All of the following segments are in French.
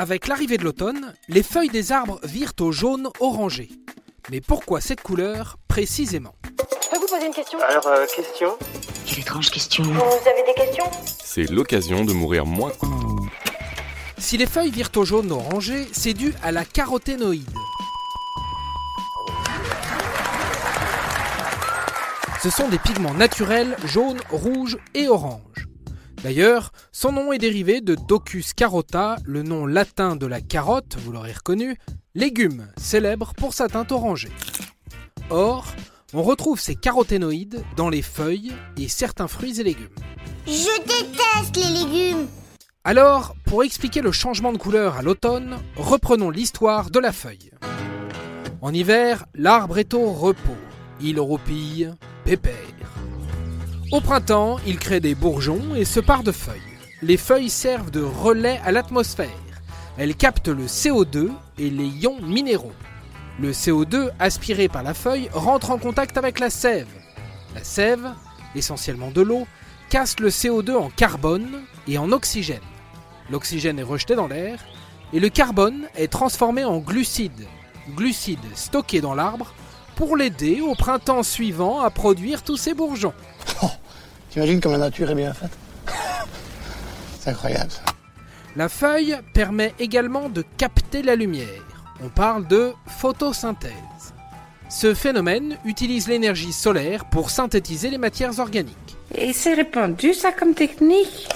Avec l'arrivée de l'automne, les feuilles des arbres virent au jaune orangé. Mais pourquoi cette couleur précisément? Je peux vous poser une question? Alors, euh, question? Quelle étrange question. Vous avez des questions? C'est l'occasion de mourir moins. Si les feuilles virent au jaune orangé, c'est dû à la caroténoïde. Ce sont des pigments naturels jaunes, rouges et oranges. D'ailleurs, son nom est dérivé de Docus carota, le nom latin de la carotte, vous l'aurez reconnu, légume célèbre pour sa teinte orangée. Or, on retrouve ces caroténoïdes dans les feuilles et certains fruits et légumes. Je déteste les légumes. Alors, pour expliquer le changement de couleur à l'automne, reprenons l'histoire de la feuille. En hiver, l'arbre est au repos. Il roupille, pépère. Au printemps, il crée des bourgeons et se part de feuilles. Les feuilles servent de relais à l'atmosphère. Elles captent le CO2 et les ions minéraux. Le CO2 aspiré par la feuille rentre en contact avec la sève. La sève, essentiellement de l'eau, casse le CO2 en carbone et en oxygène. L'oxygène est rejeté dans l'air et le carbone est transformé en glucides, glucides stockés dans l'arbre pour l'aider au printemps suivant à produire tous ses bourgeons. T'imagines comme la nature est bien faite C'est incroyable ça. La feuille permet également de capter la lumière. On parle de photosynthèse. Ce phénomène utilise l'énergie solaire pour synthétiser les matières organiques. Et c'est répandu ça comme technique?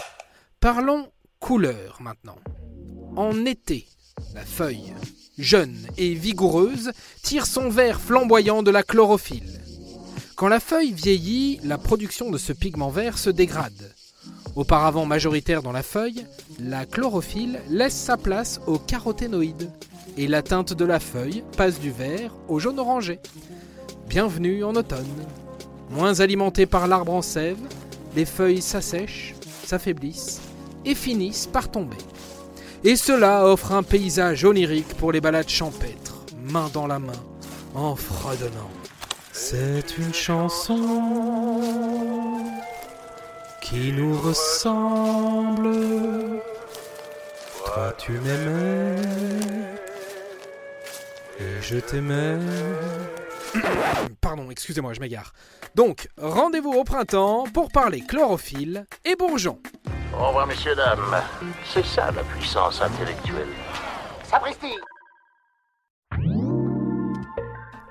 Parlons couleur maintenant. En été, la feuille, jeune et vigoureuse, tire son vert flamboyant de la chlorophylle. Quand la feuille vieillit, la production de ce pigment vert se dégrade. Auparavant majoritaire dans la feuille, la chlorophylle laisse sa place aux caroténoïdes et la teinte de la feuille passe du vert au jaune orangé. Bienvenue en automne. Moins alimentées par l'arbre en sève, les feuilles s'assèchent, s'affaiblissent et finissent par tomber. Et cela offre un paysage onirique pour les balades champêtres, main dans la main, en fredonnant. C'est une chanson qui nous ressemble. Toi tu m'aimais et je t'aimais. Pardon, excusez-moi, je m'égare. Donc, rendez-vous au printemps pour parler chlorophylle et bourgeons. Au revoir, messieurs, dames. C'est ça la puissance intellectuelle. Sapristi